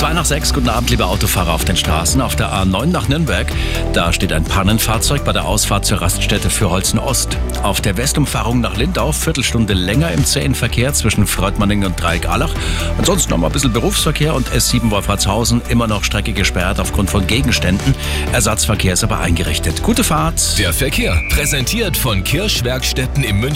2 nach 6, guten Abend, liebe Autofahrer auf den Straßen. Auf der A9 nach Nürnberg, da steht ein Pannenfahrzeug bei der Ausfahrt zur Raststätte für Holzen Ost. Auf der Westumfahrung nach Lindau, Viertelstunde länger im zähen Verkehr zwischen Freudmanning und Dreieck-Allach. Ansonsten noch mal ein bisschen Berufsverkehr und S7 Wolfratshausen, immer noch Strecke gesperrt aufgrund von Gegenständen. Ersatzverkehr ist aber eingerichtet. Gute Fahrt. Der Verkehr, präsentiert von Kirschwerkstätten im München.